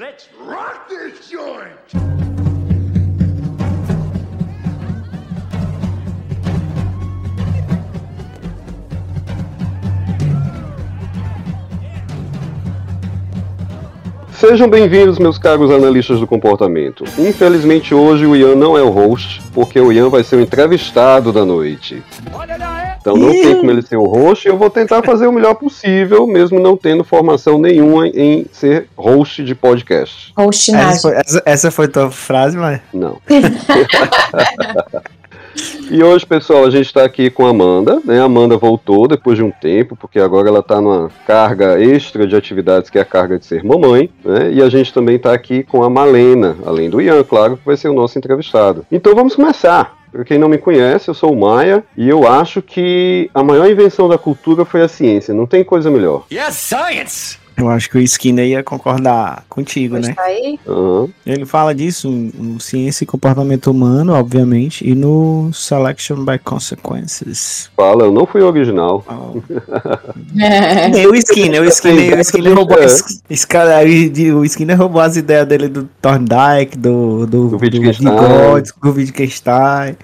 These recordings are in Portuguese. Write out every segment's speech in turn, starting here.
Let's rock this joint! Sejam bem-vindos, meus caros analistas do comportamento. Infelizmente hoje o Ian não é o host, porque o Ian vai ser o entrevistado da noite. Então não tem como ele ser o host e eu vou tentar fazer o melhor possível, mesmo não tendo formação nenhuma em ser host de podcast. Host Essa foi, essa, essa foi tua frase, mas. Não. E hoje, pessoal, a gente está aqui com a Amanda, né? A Amanda voltou depois de um tempo, porque agora ela está numa carga extra de atividades, que é a carga de ser mamãe, né? E a gente também está aqui com a Malena, além do Ian, claro, que vai ser o nosso entrevistado. Então vamos começar. Para quem não me conhece, eu sou o Maia e eu acho que a maior invenção da cultura foi a ciência. Não tem coisa melhor. Yes, science! Eu acho que o Skinner ia concordar contigo, né? Está aí? Aham. Ele fala disso no Ciência e Comportamento Humano, obviamente, e no Selection by Consequences. Fala, eu não fui original. Nem o Skinner, o Skinner, o Skinner roubou, É. as- esse cara o Skinner roubou as ideias dele do Thorndike, do, do, Do do, Wittgenstein. Do Wittgenstein.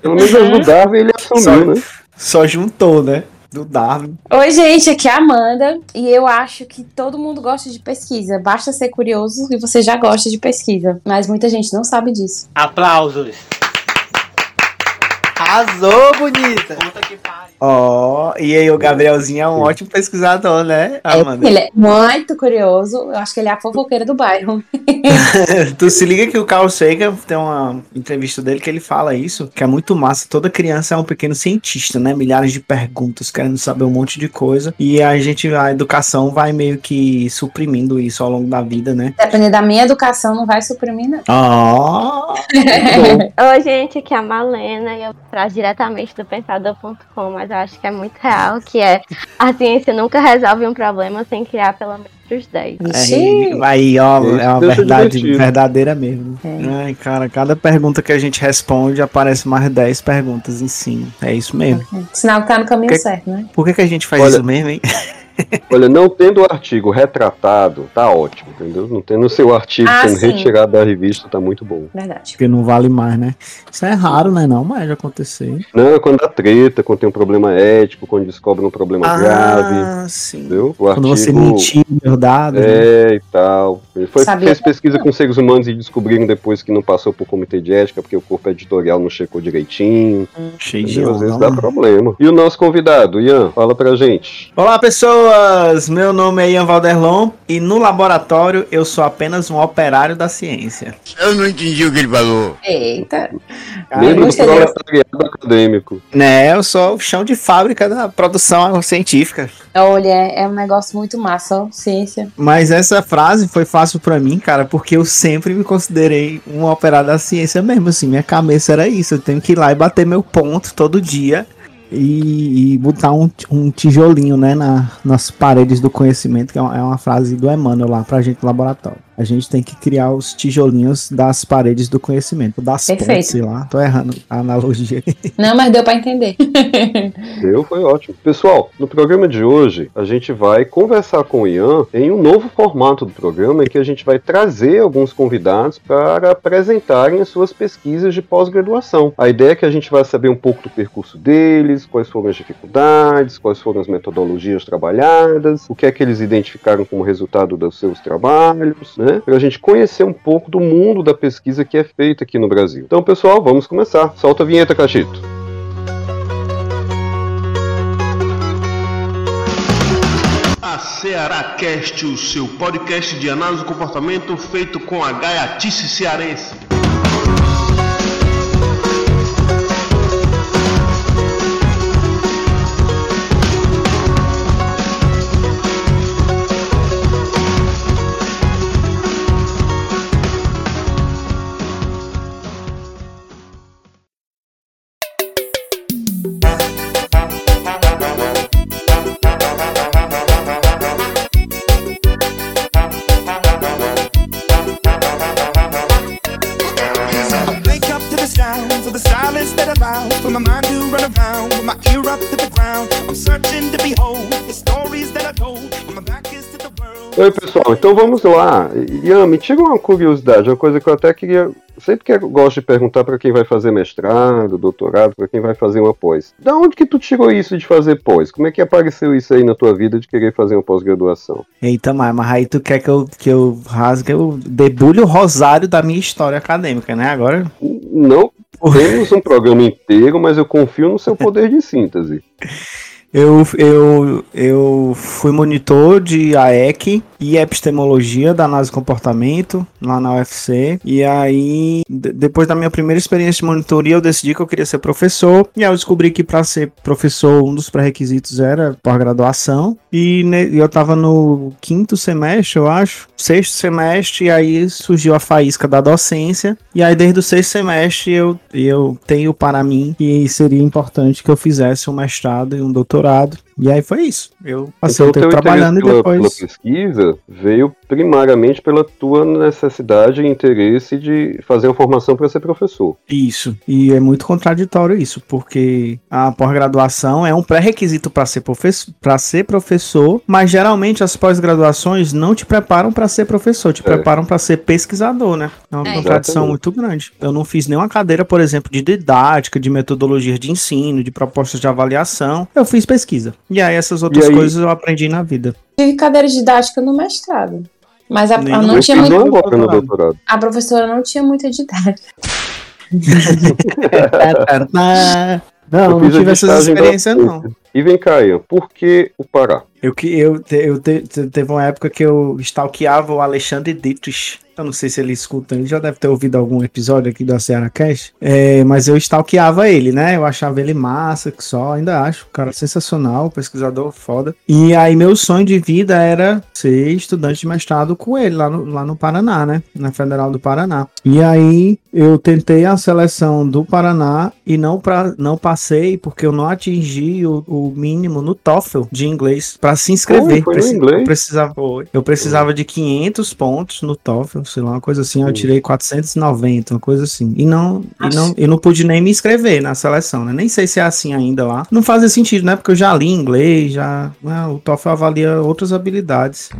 Pelo menos Darwin ele assumiu, Só- né? Só juntou, né? Do Darwin. Oi, gente, aqui é a Amanda e eu acho que todo mundo gosta de pesquisa. Basta ser curioso e você já gosta de pesquisa. Mas muita gente não sabe disso. Aplausos! Arrasou, bonita! Ó, e aí o Gabrielzinho é um ótimo pesquisador, né, É, Amanda? ele é muito curioso. Eu acho que ele é a fofoqueira do bairro. tu se liga que o Carl Sagan tem uma entrevista dele que ele fala isso, que é muito massa. Toda criança é um pequeno cientista, né? Milhares de perguntas, querendo saber um monte de coisa. E a gente, a educação vai meio que suprimindo isso ao longo da vida, né? Dependendo da minha educação, não vai suprimir, não. Ó, Oi, gente, aqui é a Malena e eu trago diretamente do pensador.com, mas eu acho que é muito real, que é a ciência nunca resolve um problema sem criar pelo menos os 10. Ixi. aí, aí, ó, Isso é uma verdade verdadeira mesmo. É. Ai, cara, cada pergunta que a gente responde aparece mais 10 perguntas em cima. É isso mesmo. Sinal que tá no caminho Que- certo, né? Por que, que a gente faz Olha- isso mesmo, hein? Olha, não tendo o artigo retratado, tá ótimo, entendeu? Não tendo o seu artigo Ah, sendo sim. retirado da revista, tá muito bom. Verdade. Porque não vale mais, né? Isso é raro, né? Não, mas já aconteceu. Não, é quando dá treta, quando tem um problema ético, quando descobre um problema grave, Ah, sim. entendeu? O Quando você artigo- mentiu, meus dados. né? É, e tal. Ele foi, Sabia. fez pesquisa com seres humanos e descobriram depois que não passou por comitê de ética, porque o corpo editorial não checou direitinho. Cheio de? Às vezes dá problema. E o nosso convidado, Ian, fala pra gente. Olá, pessoas! Meu nome é Ian Valderlon e no laboratório eu sou apenas um operário da ciência. Eu não entendi o que ele falou. Eita. Membro do gostei desse. proletariado acadêmico. Né, eu sou o chão de fábrica da produção científica. Olha, é um negócio muito massa, ó, ciência. Mas essa frase foi fácil pra mim, cara, porque eu sempre me considerei um operário da ciência mesmo, assim, minha cabeça era isso, eu tenho que ir lá e bater meu ponto todo dia e, e botar um, um tijolinho, né, na, nas paredes do conhecimento, que é uma, é uma frase do Emmanuel lá pra gente no laboratório. A gente tem que criar os tijolinhos das paredes do conhecimento, das Perfeito. pontes, sei lá, tô errando a analogia. Não, mas deu pra entender. Deu, foi ótimo. Pessoal, no programa de hoje, a gente vai conversar com o Ian em um novo formato do programa, em que a gente vai trazer alguns convidados para apresentarem as suas pesquisas de pós-graduação. A ideia é que a gente vai saber um pouco do percurso deles, quais foram as dificuldades, quais foram as metodologias trabalhadas, o que é que eles identificaram como resultado dos seus trabalhos, né? Para a gente conhecer um pouco do mundo da pesquisa que é feita aqui no Brasil. Então, pessoal, vamos começar. Solta a vinheta, Cachito. A Ceará Cast, o seu podcast de análise do comportamento feito com a gaiatice cearense. Silence that I allows for my mind to run around with my ear up to the ground. I'm searching to behold the stories that I told Oi, pessoal. então vamos lá. Ian, me tira uma curiosidade, uma coisa que eu até queria. Sempre que eu gosto de perguntar para quem vai fazer mestrado, doutorado, para quem vai fazer uma pós. Da onde que tu tirou isso de fazer pós? Como é que apareceu isso aí na tua vida de querer fazer uma pós-graduação? Eita, mas, mas aí tu quer que eu, que eu rasgue, eu debulhe o rosário da minha história acadêmica, né? Agora. Não temos um programa inteiro, mas eu confio no seu poder de síntese. Eu, eu, eu fui monitor de AEC e epistemologia da análise do comportamento lá na UFC. E aí, depois da minha primeira experiência de monitoria, eu decidi que eu queria ser professor. E aí eu descobri que para ser professor, um dos pré-requisitos era pós-graduação. E eu tava no quinto semestre, eu acho, sexto semestre, e aí surgiu a faísca da docência. E aí, desde o sexto semestre, eu, eu tenho para mim que seria importante que eu fizesse um mestrado e um doutorado dourado. E aí foi isso. Eu passei então, o tempo trabalhando e depois. Pela pesquisa veio primariamente pela tua necessidade e interesse de fazer uma formação para ser professor. Isso. E é muito contraditório isso, porque a pós-graduação é um pré-requisito para ser, professor, ser professor, mas geralmente as pós-graduações não te preparam para ser professor, te é. preparam para ser pesquisador, né? É uma é. contradição muito grande. Eu não fiz nenhuma cadeira, por exemplo, de didática, de metodologia de ensino, de propostas de avaliação. Eu fiz pesquisa. E aí essas outras aí... coisas eu aprendi na vida. Tive cadeira didática no mestrado. Mas a, a não tinha muito. Doutorado. A professora não tinha muita didática. não, não tive essas experiências, não. E vem cá, Ian, por que o Pará? Eu, eu, eu, eu, teve uma época que eu stalkeava o Alexandre Dietrich. Eu não sei se ele escuta, ele já deve ter ouvido algum episódio aqui da Ceará Cash. É, mas eu stalkeava ele, né? Eu achava ele massa, que só, ainda acho. cara sensacional, pesquisador foda. E aí, meu sonho de vida era ser estudante de mestrado com ele lá no, lá no Paraná, né? Na Federal do Paraná. E aí, eu tentei a seleção do Paraná e não, pra, não passei porque eu não atingi o, o mínimo no TOEFL de inglês para se inscrever. foi Preci inglês? Eu precisava, eu precisava de 500 pontos no TOEFL sei lá, uma coisa assim, eu tirei 490, uma coisa assim. E não, e não, eu não pude nem me inscrever na seleção, né? Nem sei se é assim ainda lá. Não fazia sentido, né? Porque eu já li inglês, já. Né? O TOEFL avalia outras habilidades.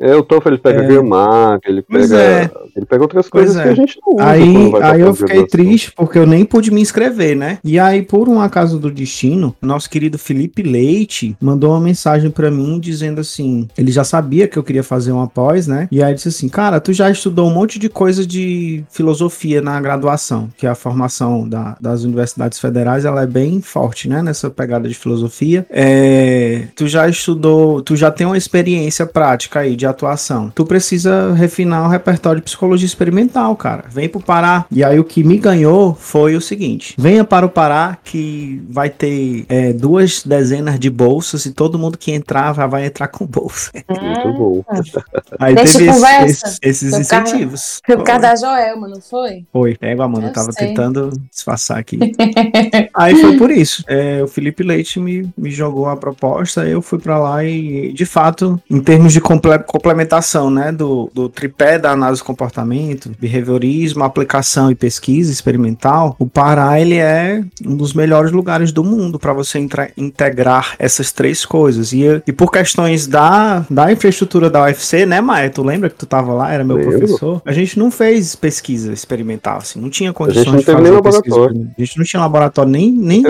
É, o TOEFL ele pega é. gramática, ele pega, é. ele pega outras coisas é. que a gente não usa. Aí, aí eu fiquei triste porque eu nem pude me inscrever, né? E aí, por um acaso do destino, nosso querido Felipe Leite mandou uma mensagem para mim dizendo assim: ele já sabia que eu queria fazer uma pós, né? E aí disse assim: Cara, tu já estudou um monte de coisa de filosofia na graduação, que é a formação da, das universidades federais, ela é bem forte, né? Nessa pegada de filosofia. É, tu já estudou, tu já tem uma experiência prática aí de atuação. Tu precisa refinar o repertório de psicologia experimental, cara. Vem pro Pará. E aí o que me ganhou foi o seguinte: venha para o Pará que vai ter é, duas dezenas de bolsas e todo mundo que entrar vai entrar com bolsa. Muito bom. Aí Deixa teve esse, esse, esses foi incentivos. Foi por causa da Joelma, não foi? Foi. É, mano, eu tava sei. tentando disfarçar aqui. aí foi por isso. É, o Felipe Leite me, me jogou a proposta, eu fui para lá e, de fato, em termos de comple complementação, né, do, do tripé da análise do comportamento, behaviorismo, aplicação e pesquisa experimental, o Pará ele é um dos melhores lugares do mundo para você integrar essas três coisas. E, e por questões da, da infraestrutura da UFC, né, Maia? Tu lembra que tu tava lá, era meu Lembro. professor? A gente não fez pesquisa experimental, assim, não tinha condições de fazer pesquisa. A gente não tinha laboratório, nem, nem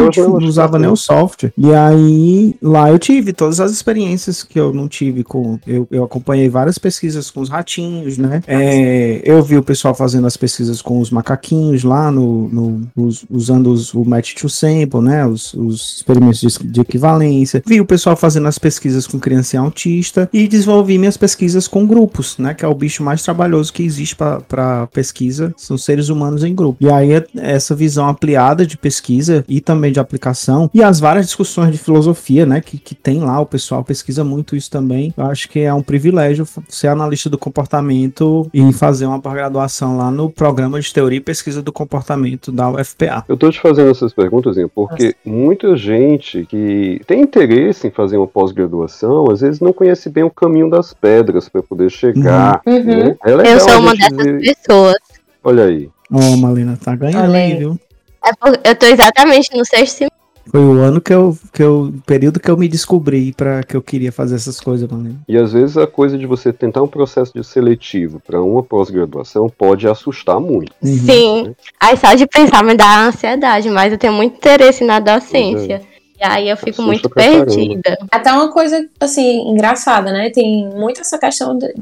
usava nem o software. E aí, lá eu tive todas as experiências que eu não tive com. Eu, eu acompanhei acompanhei várias pesquisas com os ratinhos, né? É, eu vi o pessoal fazendo as pesquisas com os macaquinhos lá, no, no os, usando os, o match to sample, né? Os, os experimentos de, de, equivalência. Vi o pessoal fazendo as pesquisas com criança autista e desenvolvi minhas pesquisas com grupos, né? Que é o bicho mais trabalhoso que existe para pesquisa, são seres humanos em grupo. E aí essa visão ampliada de pesquisa e também de aplicação e as várias discussões de filosofia, né? Que, que tem lá, o pessoal pesquisa muito isso também. Eu acho que é um privilégio privilégio ser analista do comportamento e fazer uma pós-graduação lá no programa de teoria e pesquisa do comportamento da UFPA. Eu estou te fazendo essas perguntas, porque Nossa. muita gente que tem interesse em fazer uma pós-graduação, às vezes não conhece bem o caminho das pedras para poder chegar. Uhum. Né? É eu sou uma dessas ver... pessoas. Olha aí. Ó, oh, Malena, tá ganhando aí, viu? É porque eu tô exatamente no sexto Foi o ano que eu, que eu. período que eu me descobri para que eu queria fazer essas coisas, mano. E às vezes a coisa de você tentar um processo de seletivo para uma pós-graduação pode assustar muito. Uhum. Sim. Aí só de pensar me dá ansiedade, mas eu tenho muito interesse na docência. E aí eu fico Assusta muito caramba. perdida. Até uma coisa, assim, engraçada, né? Tem muito essa questão de-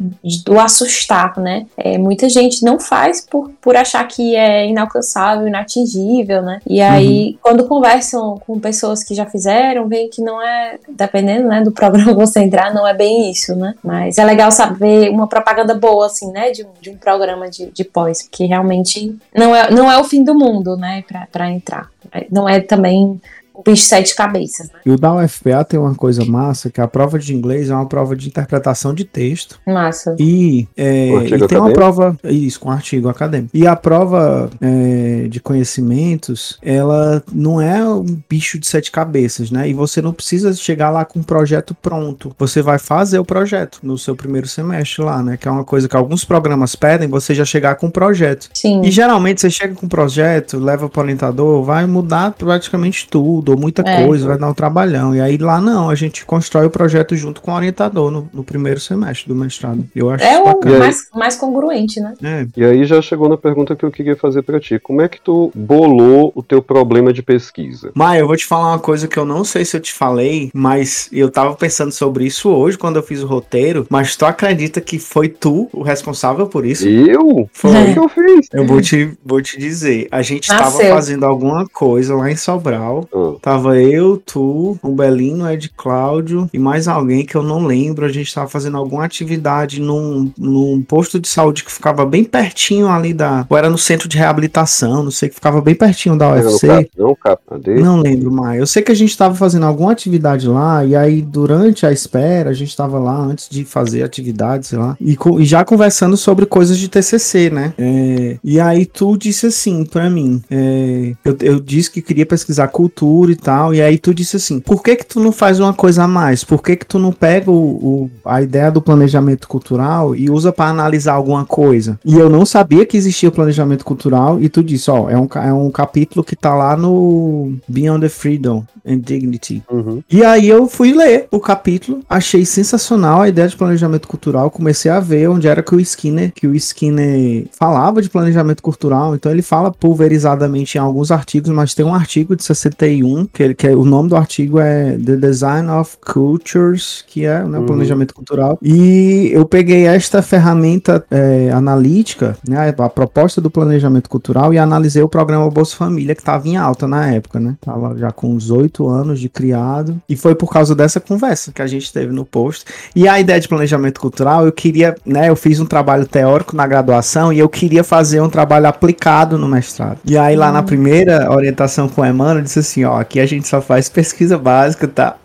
do assustar, né? É, muita gente não faz por, por achar que é inalcançável, inatingível, né? E aí, quando conversam com pessoas que já fizeram, veem que não é, dependendo né, do programa que você entrar, não é bem isso, né? Mas é legal saber uma propaganda boa, assim, né? De, um- de um programa de, de pós, porque realmente não é, não é o fim do mundo, né? Pra, pra entrar. Não é também o bicho de sete cabeças, né? E o da UFPA tem uma coisa massa, que a prova de inglês é uma prova de interpretação de texto. Massa. E, é, e tem uma prova. Isso, com artigo acadêmico. E a prova é, de conhecimentos, ela não é um bicho de sete cabeças, né? E você não precisa chegar lá com um projeto pronto. Você vai fazer o projeto no seu primeiro semestre lá, né? Que é uma coisa que alguns programas pedem, você já chegar com um projeto. Sim. E geralmente você chega com um projeto, leva para o orientador, vai mudar praticamente tudo, ou muita É. coisa, vai dar um trabalhão. E aí lá não, a gente constrói o projeto junto com o orientador no, no primeiro semestre do mestrado. Eu acho É o mais, mais congruente, né? É. E aí já chegou na pergunta que eu queria fazer pra ti. Como é que tu bolou o teu problema de pesquisa? Maia, eu vou te falar uma coisa que eu não sei se eu te falei, mas eu tava pensando sobre isso hoje quando eu fiz o roteiro. Mas tu acredita que foi tu o responsável por isso? Eu? Foi. O que eu fiz? Eu vou te, vou te dizer. A gente tava Nasceu. fazendo alguma coisa lá em Sobral. Ah, Tava eu, tu, o Belino, Ed Cláudio e mais alguém que eu não lembro. A gente tava fazendo alguma atividade num, num posto de saúde que ficava bem pertinho ali da. Ou era no centro de reabilitação, não sei, que ficava bem pertinho da UFC. cap, não, cap? Não lembro mais. Eu sei que a gente tava fazendo alguma atividade lá, e aí durante a espera, a gente tava lá antes de fazer atividade, sei lá, e, e já conversando sobre coisas de TCC, né? É, e aí tu disse assim pra mim, é, eu, eu disse que queria pesquisar cultura e tal, e aí tu disse assim, por que que tu não faz uma coisa a mais? Por que que tu não pega o, o- a ideia do planejamento cultural e usa pra analisar alguma coisa? E eu não sabia que existia planejamento cultural, e tu disse, ó, é um, é um capítulo que tá lá no Beyond the Freedom and Dignity. Uhum. E aí eu fui ler o capítulo, achei sensacional a ideia de planejamento cultural, comecei a ver onde era que o Skinner, que o Skinner falava de planejamento cultural, então ele fala pulverizadamente em alguns artigos, mas tem um artigo de 61, que, ele, que é- o nome do artigo é The Design of Cultures, que é né, o Uhum. planejamento cultural, e eu peguei esta ferramenta é, analítica, né, a proposta do planejamento cultural e analisei o programa Bolsa Família, que estava em alta na época, né, tava já com uns oito anos de criado, e foi por causa dessa conversa que a gente teve no post, e a ideia de planejamento cultural, eu queria, né, eu fiz um trabalho teórico na graduação e eu queria fazer um trabalho aplicado no mestrado. E aí lá na primeira orientação com o Emmanuel, eu disse assim, ó, aqui a gente só faz pesquisa básica, tá?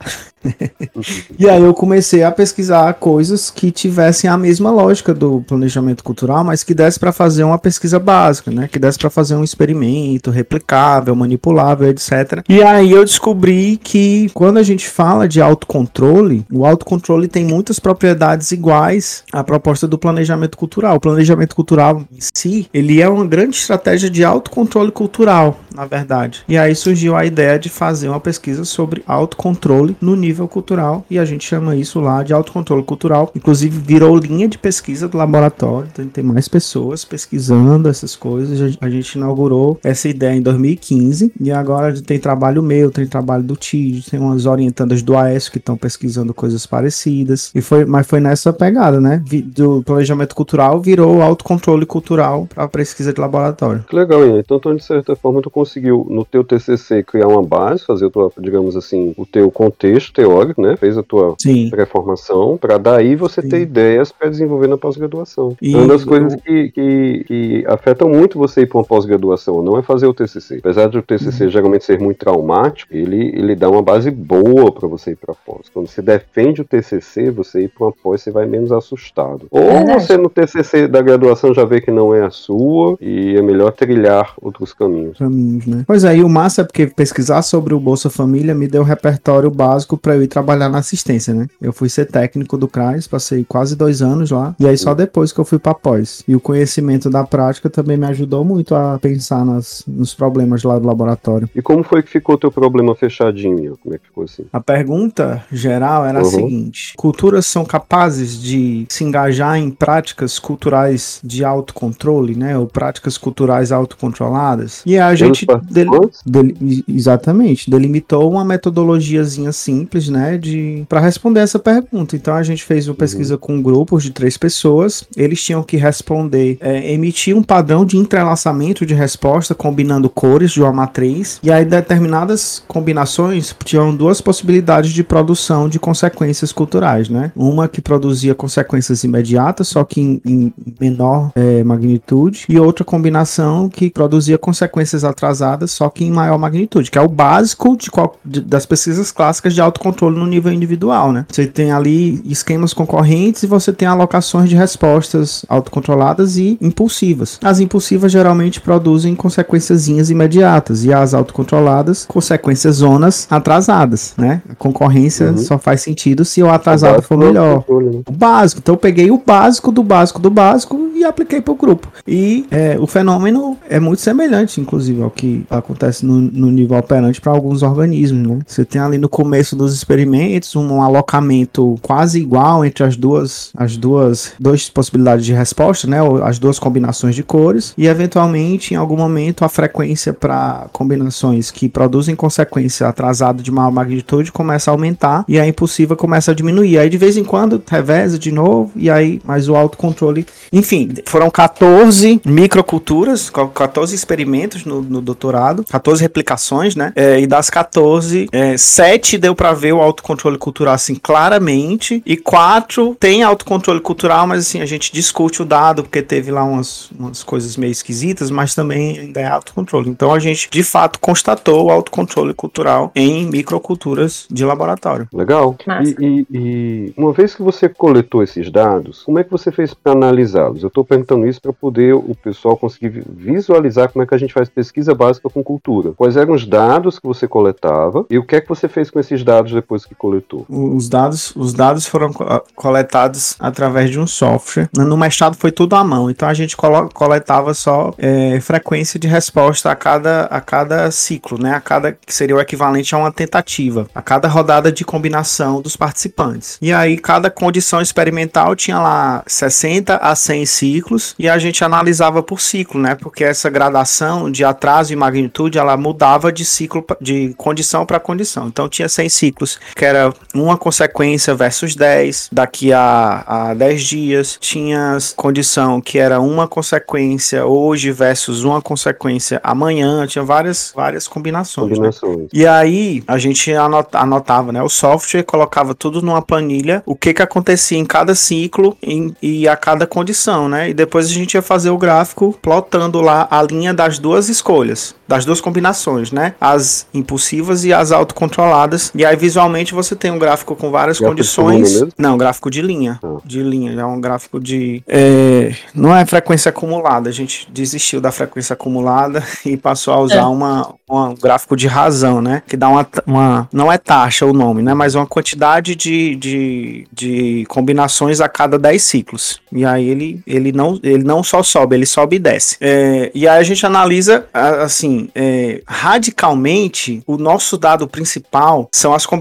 E aí eu comecei a pesquisar coisas que tivessem a mesma lógica do planejamento cultural, mas que desse para fazer uma pesquisa básica, né? Que desse para fazer um experimento replicável, manipulável, etc. E aí eu descobri que quando a gente fala de autocontrole, o autocontrole tem muitas propriedades iguais à proposta do planejamento cultural. O planejamento cultural em si, ele é uma grande estratégia de autocontrole cultural, na verdade. E aí surgiu a ideia de fazer uma pesquisa sobre autocontrole no nível cultural e a gente chama isso lá de autocontrole cultural. Inclusive virou linha de pesquisa do laboratório, então tem mais pessoas pesquisando essas coisas. A gente inaugurou essa ideia em 2015 e agora tem trabalho meu, tem trabalho do TID, tem umas orientandas do AES que estão pesquisando coisas parecidas. E foi, mas foi nessa pegada, né? Do planejamento cultural virou autocontrole cultural para pesquisa de laboratório. Que legal, Ian. Então, então, de certa forma, tu conseguiu, no teu TCC, criar uma base, fazer tua, digamos assim, o teu contexto teórico, né? Fez a tua Sim. pré-formação, para daí você Sim. ter ideias para desenvolver na pós-graduação. E É uma das coisas que, que, que afetam muito você ir para uma pós-graduação, não é fazer o TCC. Apesar de o TCC Uhum. geralmente ser muito traumático, ele, ele dá uma base boa para você ir para pós. Quando você defende o TCC, você ir para uma pós, você vai menos assustado. Ou Verdade. você no TCC da graduação já vê que não é a sua e é melhor trilhar outros caminhos. caminhos. né? Pois aí, o massa é porque pesquisar sobre o Bolsa Família me deu um repertório básico para eu ir trabalhar na assistência, né? Eu fui ser técnico do CRAS, passei quase dois anos lá, e aí só depois que eu fui para pós. E o conhecimento da prática também me ajudou muito a pensar nas, nos problemas lá do laboratório. E como foi que ficou teu problema fechadinho? Como é que ficou assim? A pergunta geral era a Uhum. seguinte: culturas são capazes de se engajar em práticas culturais de autocontrole, né? Ou práticas culturais autocontroladas? E a gente. del- participantes? deli- exatamente, delimitou uma metodologiazinha simples, né? De para responder essa pergunta. Então a gente fez uma pesquisa com grupos de três pessoas. Eles tinham que responder, é, emitir um padrão de entrelaçamento de resposta combinando cores de uma matriz. E aí determinadas combinações tinham duas possibilidades de produção de consequências culturais, né? Uma que produzia consequências imediatas, só que em, em menor é, magnitude, e outra combinação que produzia consequências atrasadas, só que em maior magnitude, que é o básico de qual- de- das pesquisas clássicas de autocontrole no nível individual, né? Você tem ali esquemas concorrentes e você tem alocações de respostas autocontroladas e impulsivas. As impulsivas geralmente produzem consequências imediatas e as autocontroladas consequências zonas atrasadas, né? A concorrência Uhum. só faz sentido se o atrasado O for melhor. controle, né? O básico. Então eu peguei o básico do básico do básico e apliquei para o grupo. E é, o fenômeno é muito semelhante, inclusive, ao que acontece no, no nível operante para alguns organismos. Né? Você tem ali no começo dos experimentos um alocamento quase igual entre as duas, as duas, duas possibilidades de resposta, né? as duas combinações de cores, e eventualmente, em algum momento, a frequência para combinações que produzem consequência atrasada de maior magnitude começa a aumentar e a impulsiva começa a diminuir. Aí de vez em quando reveza de novo e aí mais o autocontrole. Enfim, foram 14 microculturas, co- 14 experimentos no, no doutorado, 14 replicações, né? É, e das 14, é, 7 deu para ver o autocontrole cultural assim claramente e 4 tem autocontrole cultural, mas assim a gente discute o dado porque teve lá umas, umas coisas meio esquisitas, mas também ainda é autocontrole. Então a gente de fato constatou o autocontrole cultural em microculturas de laboratório. Legal. E, e- e uma vez que você coletou esses dados, como é que você fez para analisá-los? Eu estou perguntando isso para poder o pessoal conseguir vi- visualizar como é que a gente faz pesquisa básica com cultura. Quais eram os dados que você coletava e o que é que você fez com esses dados depois que coletou? Os dados, os dados foram co- coletados através de um software. No mestrado foi tudo à mão, então a gente coletava só é, frequência de resposta a cada, a cada ciclo, né? A cada que seria o equivalente a uma tentativa, a cada rodada de combinação dos participantes. E aí cada condição experimental tinha lá 60 a 100 ciclos e a gente analisava por ciclo, né? Porque essa gradação de atraso e magnitude ela mudava de ciclo de condição para condição. Então tinha 100 ciclos, que era uma consequência versus 10, daqui a, a 10 dias. Tinha condição que era uma consequência hoje versus uma consequência amanhã. Tinha várias, várias combinações. né? Combinações. E aí a gente anota- anotava, né? O software colocava tudo numa planilha, o que que acontecia em cada ciclo em- e a cada condição, né? E depois a gente ia fazer o gráfico plotando lá a linha das duas escolhas, das duas combinações, né? As impulsivas e as autocontroladas. E aí visualmente você tem um gráfico com várias Gráfico condições. Não, gráfico de linha. Ah. De linha, é um gráfico de. é, não é frequência acumulada, a gente desistiu da frequência acumulada e passou a usar É. uma, um gráfico de razão, né? Que dá uma, uma. Não é taxa o nome, né? Mas uma quantidade de, de, de combinações a cada 10 ciclos. E aí ele, ele, não, ele não só sobe, ele sobe e desce. É, e aí a gente analisa, assim, é, radicalmente, o nosso dado principal são as combinações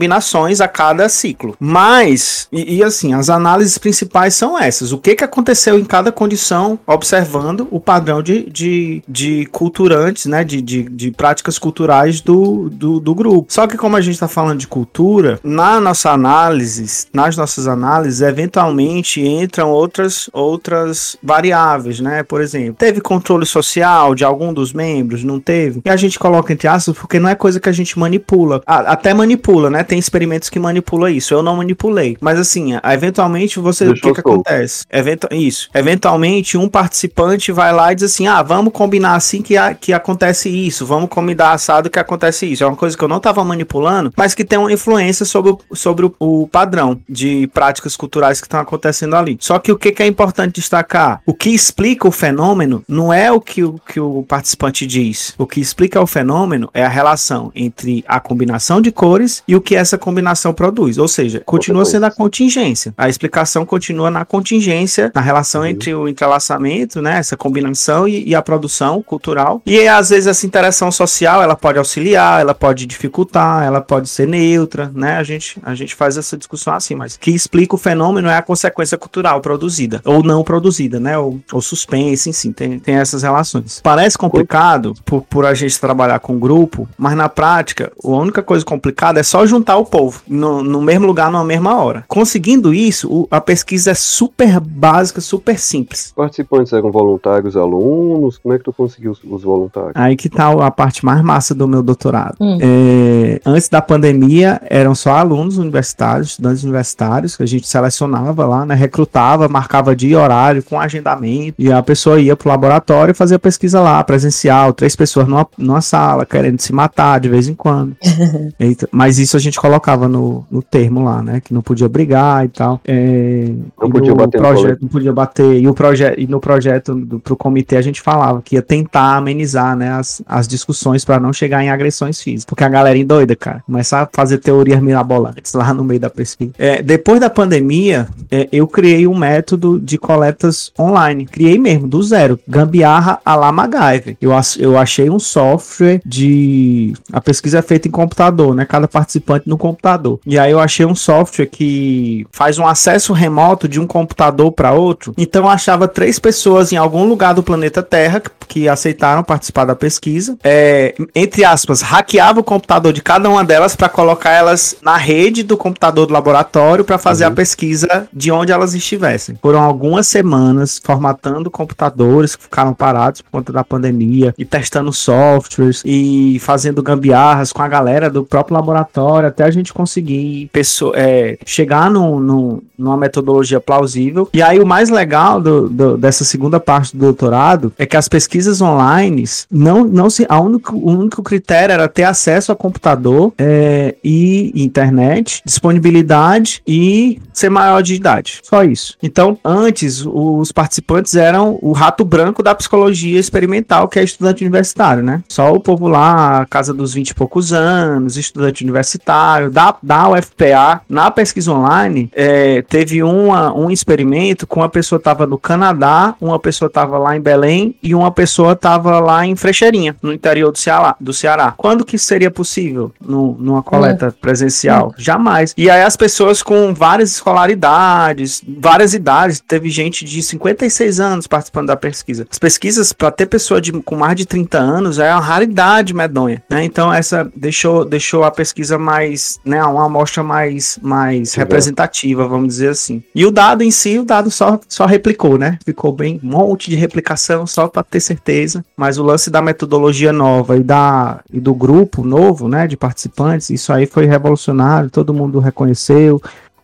a cada ciclo. Mas, e, e assim, as análises principais são essas. O que, que aconteceu em cada condição, observando o padrão de, de, de culturantes, né? De, de, de práticas culturais do, do, do grupo. Só que como a gente está falando de cultura, na nossa análise, nas nossas análises, eventualmente entram outras, outras variáveis, né? Por exemplo, teve controle social de algum dos membros? Não teve? E a gente coloca entre aspas porque não é coisa que a gente manipula. Ah, até manipula, né? Tem experimentos que manipula isso. Eu não manipulei. Mas assim, eventualmente você. O que, que acontece? Eventu isso. Eventualmente, um participante vai lá e diz assim: ah, vamos combinar assim que, a- que acontece isso. Vamos combinar assado que acontece isso. É uma coisa que eu não estava manipulando, mas que tem uma influência sobre, o- sobre o, o padrão de práticas culturais que estão acontecendo ali. Só que o que, que é importante destacar? O que explica o fenômeno não é o que o, que o participante diz. O que que explica o fenômeno é a relação entre a combinação de cores e o que essa combinação produz. Ou seja, continua sendo a contingência. A explicação continua na contingência, na relação entre o entrelaçamento, né, essa combinação e, e a produção cultural. E às vezes essa interação social, ela pode auxiliar, ela pode dificultar, ela pode ser neutra, né? A gente, a gente faz essa discussão assim, mas que explica o fenômeno é a consequência cultural produzida ou não produzida, né? Ou, ou suspense, sim, tem, tem essas relações. Parece complicado por, por a gente trabalhar com grupo, mas na prática, a única coisa complicada é só juntar o povo no, no mesmo lugar, numa mesma hora. Conseguindo isso, o- a pesquisa é super básica, super simples. Participantes eram voluntários, alunos? Como é que tu conseguiu os, os voluntários? Aí que tá a parte mais massa do meu doutorado. Hum. É, antes da pandemia, eram só alunos universitários, estudantes universitários, que a gente selecionava lá, né? Recrutava, marcava dia e horário com agendamento, e a pessoa ia pro laboratório e fazia pesquisa lá, presencial, três pessoas numa, numa sala, querendo se matar de vez em quando. Eita, mas isso a gente colocava no, no termo lá, né? Que não podia brigar e tal. É, Não e podia bater projeto, não podia bater. E, o proje e no projeto do, pro comitê a gente falava que ia tentar amenizar, né, as, as discussões para não chegar em agressões físicas. Porque a galera é doida, cara. Começar a fazer teorias mirabolantes lá no meio da pesquisa. É, depois da pandemia, é, eu criei um método de coletas online. Criei mesmo, do zero. Gambiarra a la MacGyver. Eu, eu achei um software de. A pesquisa é feita em computador, né? Cada participante no computador. E aí eu achei um software que faz um acesso remoto de um computador para outro. Então eu achava três pessoas em algum lugar do planeta Terra que, aceitaram participar da pesquisa. É, entre aspas, hackeava o computador de cada uma delas para colocar elas na rede do computador do laboratório para fazer a pesquisa de onde elas estivessem. Foram algumas semanas formatando computadores que ficaram parados por conta da pandemia e testando softwares e fazendo gambiarras com a galera do próprio laboratório até a gente conseguir pessoa, é, chegar num, num- numa metodologia plausível. E aí o mais legal do- do- dessa segunda parte do doutorado é que as pesquisas online não, não se. A único, o único critério era ter acesso a computador é, e internet, disponibilidade e ser maior de idade. Só isso. Então, antes, os participantes eram o rato branco da psicologia experimental, que é estudante universitário, né? Só o povo lá, casa dos 20 e poucos anos, estudante universitário, da, da UFPA. Na pesquisa online, é, teve uma, um experimento com uma pessoa estava no Canadá, uma pessoa estava lá em Belém e uma pessoa estava lá em Frecheirinha, no interior do Ceará. Do Ceará. Quando que seria possível no, numa coleta presencial? Jamais. E aí as pessoas com várias escolaridades, várias idades, teve gente de 56 anos participando da pesquisa. As pesquisas, para ter pessoa de, com mais de 30 anos, é uma raridade medonha, né? Então essa deixou, deixou a pesquisa mais, né, uma amostra mais, mais representativa, vamos dizer assim. E o dado em si, o dado só, só replicou, né? Ficou bem, um monte de replicação só para ter certeza, mas o lance da metodologia nova e, da, e do grupo novo, né, de participantes, isso aí foi revolucionário, todo mundo reconheceu,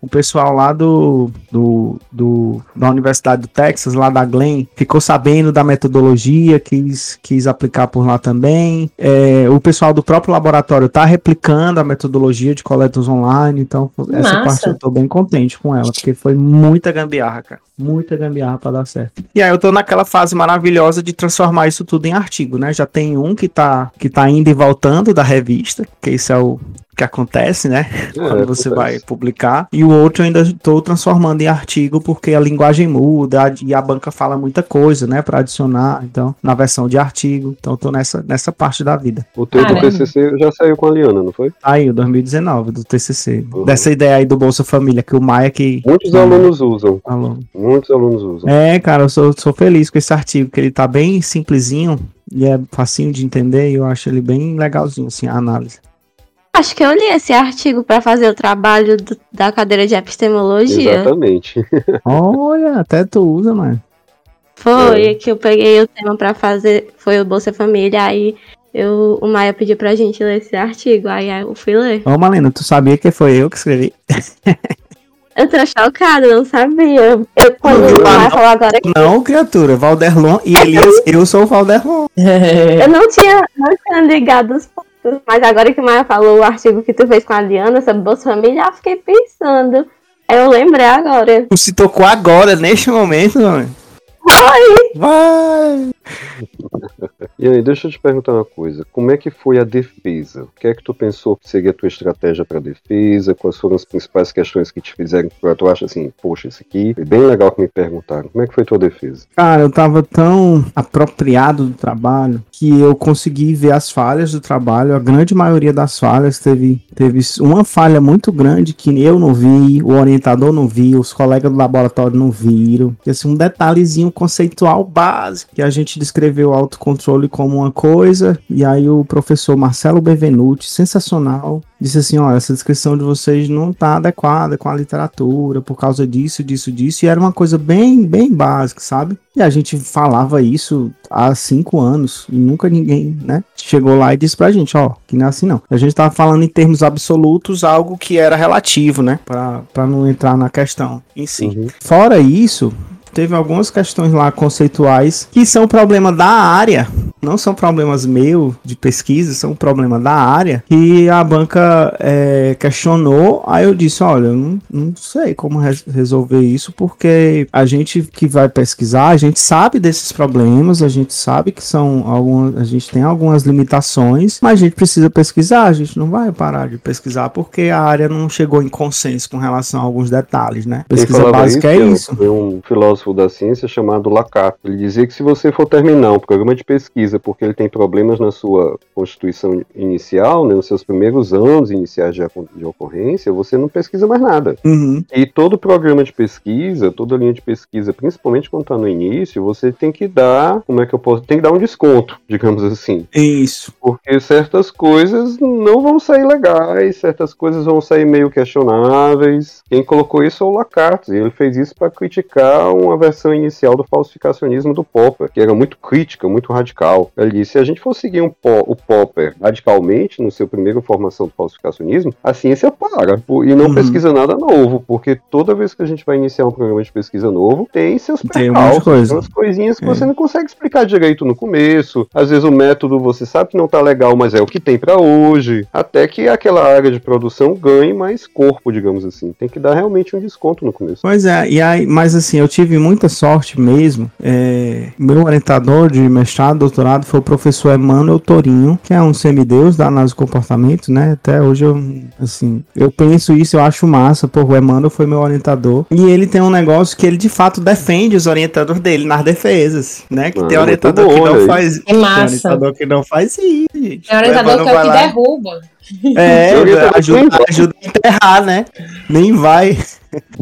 o pessoal lá do, do, do- da Universidade do Texas, lá da Glenn, ficou sabendo da metodologia, quis, quis aplicar por lá também. É, o pessoal do próprio laboratório está replicando a metodologia de coletas online, então essa Massa. parte eu tô bem contente com ela, porque foi muita gambiarra, cara. Muita gambiarra para dar certo. E aí eu tô naquela fase maravilhosa de transformar isso tudo em artigo, né? Já tem um que tá, que tá indo e voltando da revista, que isso é o que acontece, né? quando você acontece. vai publicar. E o outro eu ainda estou transformando em artigo porque a linguagem muda e a banca fala muita coisa, né, para adicionar. Então, na versão de artigo. Então, eu tô nessa, nessa parte da vida. O teu do. TCC já saiu com a Liana, não foi? Aí, o 2019 do TCC. Uhum. Dessa ideia aí do Bolsa Família que o Maia que Muitos alunos usam. falou. Muitos alunos usam. É, cara, eu sou, sou feliz com esse artigo, que ele tá bem simplesinho e é facinho de entender e eu acho ele bem legalzinho, assim, a análise. Acho que eu li esse artigo pra fazer o trabalho do- da cadeira de epistemologia. Exatamente. Olha, até tu usa, mano. Foi que eu peguei o tema pra fazer, foi o Bolsa Família, aí eu, o Maia pediu pra gente ler esse artigo, aí eu fui ler. Ô, Malena, tu sabia que foi eu que escrevi? Eu tô chocada, não sabia. Eu, quando Não, o Maia falou agora que Não, criatura, Valderlon e Elias, eu sou o Valderlon. eu não tinha, não tinha ligado os pontos, mas agora que o Maia falou o artigo que tu fez com a Liana sobre Bolsa Família, eu fiquei pensando. Eu lembrei agora. Tu se tocou agora, neste momento, mano. Foi! Vai! E aí, deixa eu te perguntar uma coisa. Como é que foi a defesa? O que é que tu pensou que seria a tua estratégia para defesa? Quais foram as principais questões que te fizeram tu acha assim, poxa, isso aqui foi bem legal que me perguntaram. Como é que foi tua defesa? Cara, eu tava tão apropriado do trabalho que eu consegui ver as falhas do trabalho. A grande maioria das falhas teve, teve uma falha muito grande que eu não vi, o orientador não viu, os colegas do laboratório não viram. E, assim, um detalhezinho conceitual básico que a gente descreveu o autocontrole como uma coisa e aí o professor Marcelo Benvenuti, sensacional, disse assim, ó, essa descrição de vocês não tá adequada com a literatura por causa disso, disso, disso, e era uma coisa bem, bem básica, sabe? E a gente falava isso há cinco anos e nunca ninguém, né, chegou lá e disse pra gente, ó, que não é assim não. A gente tava falando em termos absolutos algo que era relativo, né, pra, pra não entrar na questão em si. Uhum. Fora isso, teve algumas questões lá conceituais que são problema da área, não são problemas meu de pesquisa, são problema da área. E a banca é, questionou, aí eu disse: olha, eu não, não sei como res- resolver isso, porque a gente que vai pesquisar, a gente sabe desses problemas, a gente sabe que são algumas, a gente tem algumas limitações, mas a gente precisa pesquisar, a gente não vai parar de pesquisar porque a área não chegou em consenso com relação a alguns detalhes, né? Pesquisa básica é Ian, isso. Um filósofo da ciência chamado Lacan. Ele dizia que se você for terminar um programa de pesquisa porque ele tem problemas na sua constituição inicial, né, nos seus primeiros anos iniciais de, de ocorrência, você não pesquisa mais nada. Uhum. E todo programa de pesquisa, toda linha de pesquisa, principalmente quando está no início, você tem que dar, como é que eu posso, tem que dar um desconto, digamos assim. Isso. Porque certas coisas não vão sair legais, certas coisas vão sair meio questionáveis. Quem colocou isso é o Lacartes, e ele fez isso para criticar uma versão inicial do falsificacionismo do Popper, que era muito crítica, muito radical. Disse: se a gente for seguir um po- o Popper radicalmente no seu primeiro formação do falsificacionismo, a ciência para e não Uhum. pesquisa nada novo, porque toda vez que a gente vai iniciar um programa de pesquisa novo, tem seus percalços, coisa. umas coisinhas que É. você não consegue explicar direito no começo. Às vezes o método você sabe que não tá legal, mas é o que tem pra hoje. Até que aquela área de produção ganhe mais corpo, digamos assim. Tem que dar realmente um desconto no começo. Pois é, e aí, mas assim, eu tive muita sorte mesmo. É, meu orientador de mestrado, doutorado, foi o professor Emmanuel Torinho, que é um semideus da análise do comportamento, né? Até hoje eu, assim, eu penso isso, eu acho massa, pô, o Emmanuel foi meu orientador. E ele tem um negócio que ele de fato defende os orientadores dele nas defesas, né? Que Ah, tem muito orientador que não faz. É Tem massa. orientador que não faz isso, gente. É orientador que é o que lá- derruba. É, ajuda, ajuda a enterrar, né? Nem vai.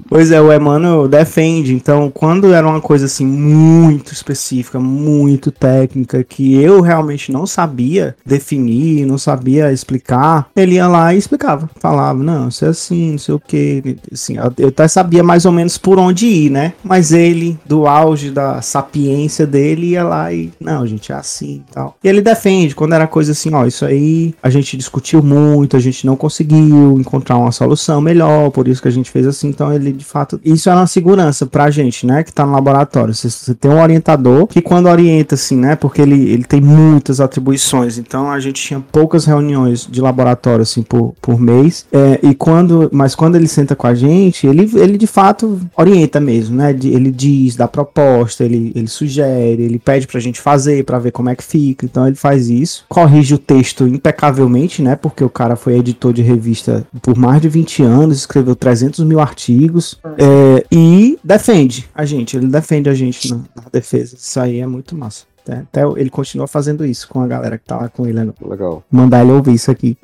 Pois é, o Emmanuel defende. Então, quando era uma coisa assim muito específica, muito técnica, que eu realmente não sabia definir, não sabia explicar, ele ia lá e explicava. Falava, não, isso é assim, não sei o que. Assim, eu- eu até sabia mais ou menos por onde ir, né? Mas ele, do auge da sapiência dele, ia lá e, não, gente, é assim e tal. E ele defende, quando era coisa assim, ó, isso aí a gente discutiu muito, a gente não conseguiu encontrar uma solução melhor, por isso que a gente fez assim. Então ele, de fato, isso era uma segurança pra gente, né, que tá no laboratório. Você, você tem um orientador que quando orienta, assim, né, porque ele, ele tem muitas atribuições, então a gente tinha poucas reuniões de laboratório, assim, por, por mês, é, e quando, mas quando ele senta com a gente, ele, ele de fato orienta mesmo, né, ele diz, dá proposta, ele, ele sugere, ele pede pra gente fazer, pra ver como é que fica, então ele faz isso, corrige o texto impecavelmente, né, porque o cara foi editor de revista por mais de 20 anos, escreveu 300 mil artigos, é, e defende a gente, ele defende a gente na, na defesa, isso aí é muito massa. Até, até ele continua fazendo isso com a galera que tá lá com ele. né? Legal. Mandar ele ouvir isso aqui.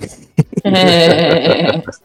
É.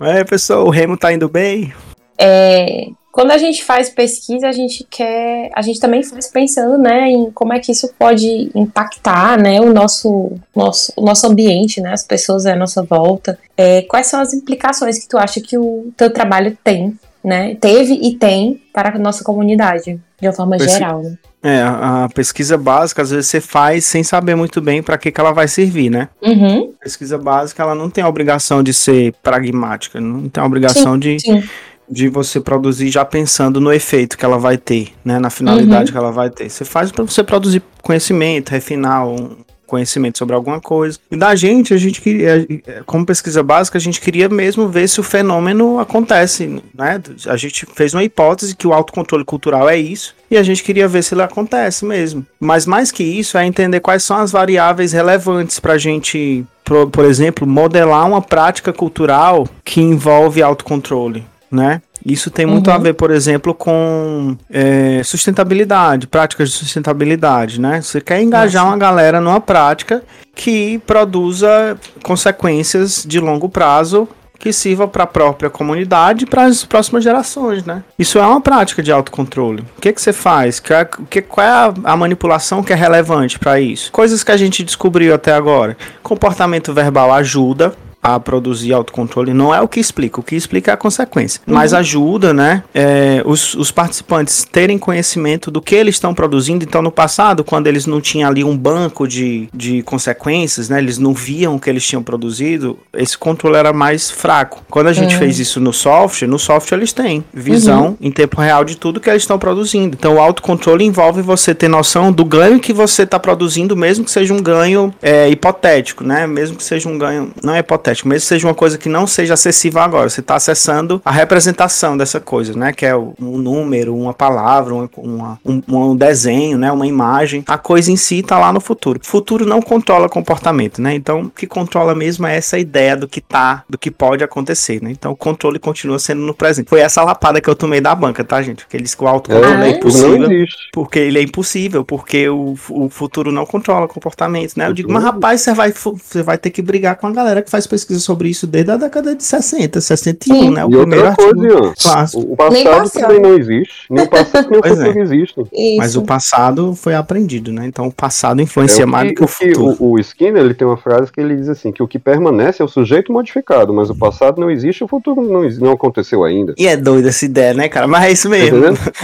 É, pessoal, o Remo tá indo bem? É, quando a gente faz pesquisa, a gente quer, a gente também faz pensando, né, em como é que isso pode impactar, né, o nosso, nosso, o nosso ambiente, né, as pessoas à nossa volta. É, quais são as implicações que tu acha que o teu trabalho tem, né, teve e tem para a nossa comunidade, de uma forma Pesqui- geral, né? É, a pesquisa básica, às vezes você faz sem saber muito bem para que, que ela vai servir, né? Uhum, A pesquisa básica, ela não tem a obrigação de ser pragmática, não tem a obrigação de, sim. De você produzir já pensando no efeito que ela vai ter, né? Na finalidade que ela vai ter. Você faz para você produzir conhecimento, refinar um, conhecimento sobre alguma coisa. E da gente, a gente queria, como pesquisa básica, a gente queria mesmo ver se o fenômeno acontece, né? A gente fez uma hipótese que o autocontrole cultural é isso, e a gente queria ver se ele acontece mesmo. Mas mais que isso, é entender quais são as variáveis relevantes para a gente, por, por exemplo, modelar uma prática cultural que envolve autocontrole, né? Isso tem muito Uhum. a ver, por exemplo, com é, sustentabilidade, práticas de sustentabilidade, né? Você quer engajar Nossa. uma galera numa prática que produza consequências de longo prazo que sirva para a própria comunidade e para as próximas gerações, né? Isso é uma prática de autocontrole. O que que você faz? Que, é- que, qual é a, a manipulação que é relevante para isso? Coisas que a gente descobriu até agora. Comportamento verbal ajuda a produzir autocontrole não é o que explica, o que explica é a consequência. Mas ajuda, né, é, os, os participantes terem conhecimento do que eles estão produzindo. Então, no passado, quando eles não tinham ali um banco de, de consequências, né, eles não viam o que eles tinham produzido, esse controle era mais fraco. Quando a gente fez isso no software, no software eles têm visão em tempo real de tudo que eles estão produzindo. Então, o autocontrole envolve você ter noção do ganho que você está produzindo, mesmo que seja um ganho é, hipotético, né? Mesmo que seja um ganho, não é hipotético, mesmo que seja uma coisa que não seja acessível agora. Você está acessando a representação dessa coisa, né? Que é um número, uma palavra, uma- uma- um, um desenho, né? Uma imagem. A coisa em si está lá no futuro. O futuro não controla comportamento, né? Então, o que controla mesmo é essa ideia do que tá, do que pode acontecer, né? Então, o controle continua sendo no presente. Foi essa lapada que eu tomei da banca, tá, gente? Porque eles que o autocontrole é é? Impossível. Porque ele é impossível, porque o, o futuro não controla comportamento, né? Eu digo, mas rapaz, você vai, você vai ter que brigar com a galera que faz pesquisa sobre isso desde a década de 60, 61, Sim. né? O E primeiro outra coisa, clássico. o passado também não existe. Nem o passado nem o é. Isso. Mas o passado foi aprendido, né? Então o passado É influencia o mais do que o que futuro. o, o Skinner ele tem uma frase que ele diz assim: que o que permanece é o sujeito modificado, mas o passado não existe, o futuro não, não aconteceu ainda. E é doida essa ideia, né, cara? Mas é isso mesmo.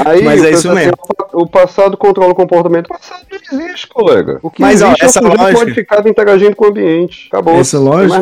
Aí Mas o é isso pessoal mesmo. assim, o passado controla o comportamento. O passado não existe, colega. O que Mas, ó, existe essa é o sujeito lógica- modificado interagindo com o ambiente. Acabou. Essa lógica.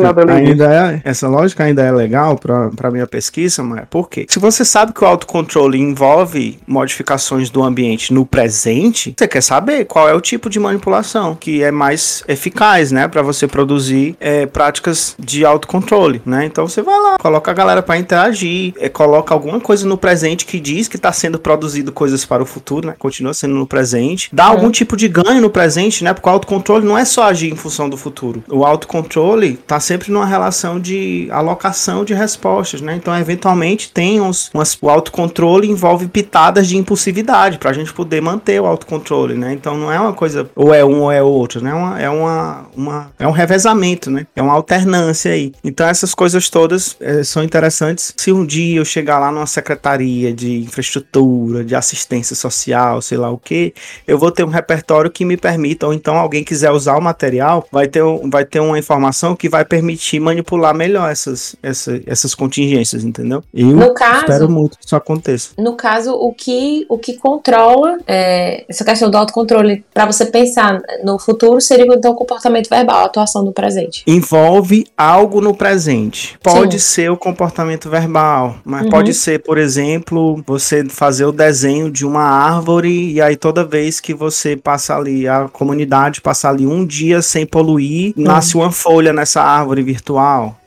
Ainda é, essa lógica ainda é legal para minha pesquisa, mas por quê? Se você sabe que o autocontrole envolve modificações do ambiente no presente, você quer saber qual é o tipo de manipulação que é mais eficaz, né, para você produzir é, práticas de autocontrole, né? Então você vai lá, coloca a galera para interagir, é, coloca alguma coisa no presente que diz que está sendo produzido coisas para o futuro, né? Continua sendo no presente, dá algum tipo de ganho no presente, né? Porque o autocontrole não é só agir em função do futuro. O autocontrole tá sempre numa relação de alocação de respostas, né? Então, eventualmente, tem uns, umas, o autocontrole envolve pitadas de impulsividade para a gente poder manter o autocontrole, né? Então, não é uma coisa ou é um ou é outro, né? Uma- é uma, uma é um revezamento, né? É uma alternância aí. Então, essas coisas todas eh, são interessantes. Se um dia eu chegar lá numa secretaria de infraestrutura, de assistência social, sei lá o que, eu vou ter um repertório que me permita, ou então alguém quiser usar o material, vai ter, vai ter uma informação que vai permitir manipular melhor essas, essa- essas contingências, entendeu? Eu No caso- espero muito que isso aconteça. No caso, o que, o que controla é, essa questão do autocontrole, para você pensar no futuro, seria então o comportamento verbal, a atuação do presente. envolve algo no presente. Pode ser o comportamento verbal, mas Uhum. pode ser, por exemplo, você fazer o desenho de uma árvore e aí toda vez que você passa ali, a comunidade passa ali um dia sem poluir, nasce uma folha nessa árvore virtual.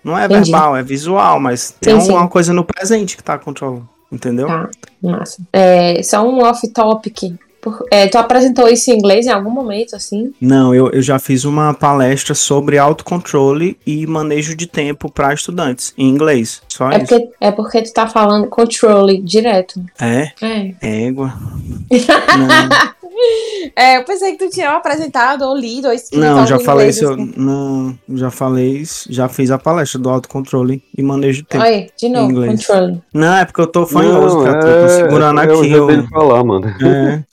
Não é. Entendi. verbal, é visual, mas Sim, é sim. uma coisa no presente que tá controlando. Entendeu? Tá, massa. É, só um off-topic. É, tu apresentou isso em inglês em algum momento, assim? Não, eu, eu já fiz uma palestra sobre autocontrole e manejo de tempo para estudantes em inglês. Só É isso. porque, é porque tu tá falando controle direto. É, É. égua. É, eu pensei que tu tinha apresentado ou lido ou escrito Não, já falei isso. assim. Não, já falei isso. Já fiz a palestra do autocontrole e manejo de tempo. Aí, de novo, inglês. controle. Não, é porque eu tô fanhoso, cara. Tô segurando é, é o aqui. Eu, dele falar, mano.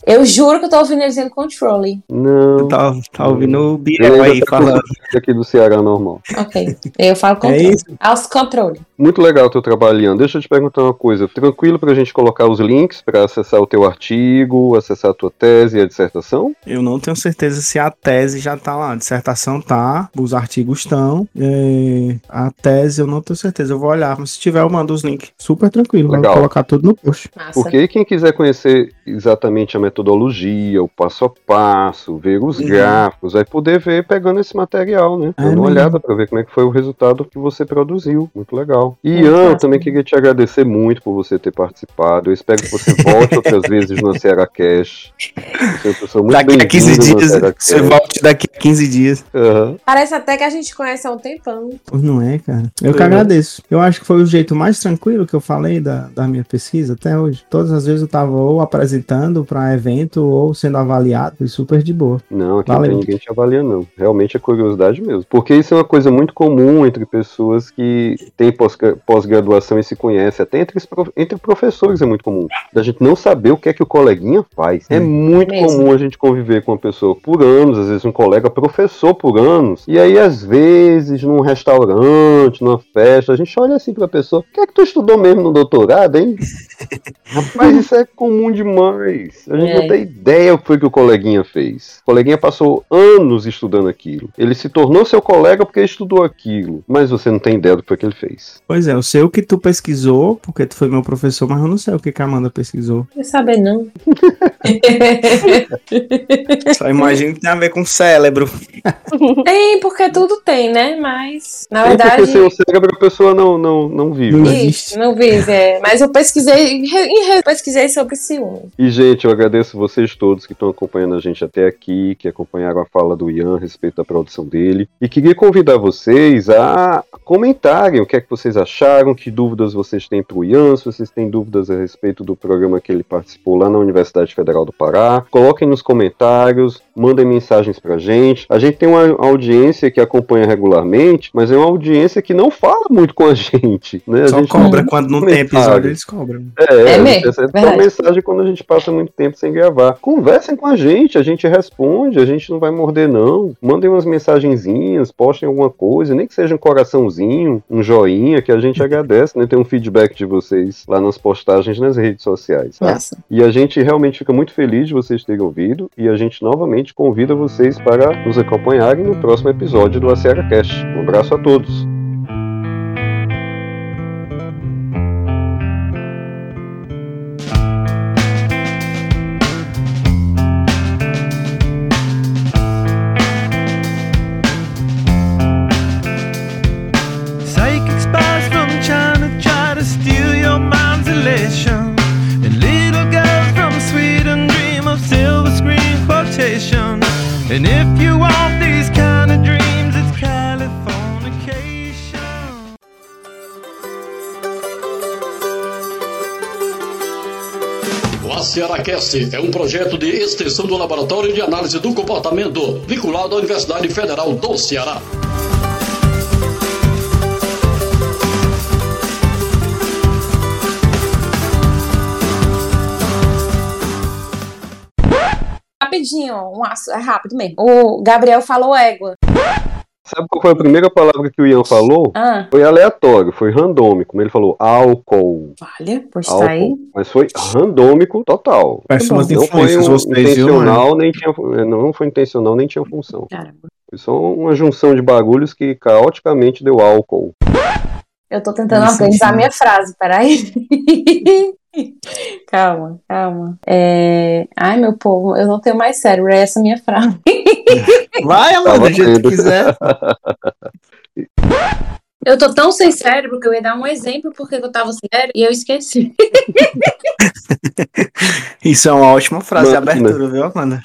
é, Eu juro que eu tô ouvindo ele dizendo controle. Não. tá, tá ouvindo o Biel aí tá falando. o aqui do Ceará normal. Ok. Eu falo controle. É isso? Aos controle. Muito legal o teu trabalho, Ian. Deixa eu te perguntar uma coisa. Tranquilo pra gente colocar os links pra acessar o teu artigo, acessar a tua tese e a dissertação? Eu não tenho certeza se a tese já tá lá. A dissertação tá, os artigos estão. é, a tese eu não tenho certeza. Eu vou olhar, mas se tiver eu mando os links. Super tranquilo. Legal. Vou colocar tudo no post. Massa. Porque quem quiser conhecer exatamente a metodologia, o passo a passo, ver os Uhum. gráficos, vai poder ver pegando esse material, né? É Dando uma mesmo. olhada pra ver como é que foi o resultado que você produziu. Muito legal. E Ian, eu massa. também queria te agradecer muito por você ter participado. Eu espero que você volte outras vezes no Ceará Cash. Você é uma pessoa muito daqui a 15 bem-vinda no dias, você volte daqui a 15 dias. Aham. Parece até que a gente conhece há um tempão. Não é, cara. Eu que Uhum. agradeço. Eu acho que foi o jeito mais tranquilo que eu falei da, da minha pesquisa até hoje. Todas as vezes eu tava ou apresentando pra evento ou sendo avaliado. Foi super de boa. Não, aqui Valeu. não tem ninguém te avaliando, não. Realmente é curiosidade mesmo. Porque isso é uma coisa muito comum entre pessoas que têm pós- pós-graduação e se conhecem. Até entre, entre professores é muito comum. Da gente não saber o que é que o coleguinha faz. É muito Mesmo. comum a gente conviver com uma pessoa por anos, às vezes um colega professor por anos. E aí, às vezes, num restaurante, numa festa, a gente olha assim pra pessoa: o que é que tu estudou mesmo no doutorado, hein? Rapaz, isso é comum demais. A gente É. não tem ideia o que foi que o coleguinha fez. O coleguinha passou anos estudando aquilo. Ele se tornou seu colega porque estudou aquilo. Mas você não tem ideia do que foi que ele fez. Pois é, eu sei o que tu pesquisou, porque tu foi meu professor, mas eu não sei o que que a Amanda pesquisou. Não quer saber, não. Só imagino que tem a ver com cérebro. tem, porque tudo tem, né? Mas, na É verdade. porque sem o cérebro a pessoa não, não, não vive. Não né? Isso, não vi, é. Mas eu pesquisei, re- pesquisei sobre ciúme. E, gente, eu agradeço vocês todos que estão acompanhando a gente até aqui, que acompanharam a fala do Ian a respeito da produção dele. E queria convidar vocês a comentarem o que é que vocês acharam, que dúvidas vocês têm para o Ian, se vocês têm dúvidas a respeito do programa que ele participou lá na Universidade Federal do Pará. Coloquem nos comentários, mandem mensagens pra gente. A gente tem uma audiência que acompanha regularmente, mas é uma audiência que não fala muito com a gente. Né? A Só gente cobra quando não tem episódio, eles cobram. É, É a mesmo, só verdade. mensagem quando a gente passa muito tempo sem gravar. Conversem com a gente, a gente responde, a gente não vai morder, não. Mandem umas mensagenzinhas, postem alguma coisa, nem que seja um coraçãozinho, um joinha, que a gente agradece, né? Ter um feedback de vocês lá nas postagens nas redes sociais. tá? Nossa. E a gente realmente fica muito feliz de vocês terem ouvido e a gente novamente convida vocês para nos acompanharem no próximo episódio do Aciara Cast. Um abraço a todos. Cearacast é um projeto de extensão do Laboratório de Análise do Comportamento, vinculado à Universidade Federal do Ceará. Rapidinho, um asso- é rápido mesmo. O Gabriel falou égua. Sabe qual foi a primeira palavra que o Ian falou? Ah, Foi aleatório, foi randômico. Ele falou álcool. valha, pois álcool. tá aí. Mas foi randômico total. Péssimas Não foi um vocês, viu, intencional, nem tinha, é, não foi intencional, nem tinha função. Caramba. Foi só uma junção de bagulhos que caoticamente deu álcool. Eu tô tentando Me organizar senti- minha frase, peraí. calma, calma. É... Ai, meu povo, eu não tenho mais cérebro, é essa minha frase. Vai, Amanda, Tava do jeito que quiser. Eu tô tão sem cérebro que eu ia dar um exemplo porque eu tava sem cérebro e eu esqueci. Isso é uma ótima frase de abertura, viu, Amanda?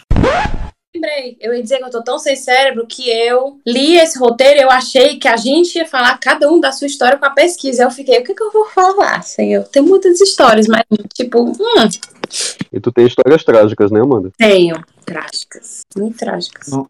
Lembrei, eu ia dizer que eu tô tão sem cérebro que eu li esse roteiro e eu achei que a gente ia falar cada um da sua história com a pesquisa. Eu fiquei, o que, que eu vou falar? Senhor? Tem muitas histórias, mas tipo, hum, E tu tem histórias trágicas, né, Amanda? tenho. Trágicas. Muito trágicas.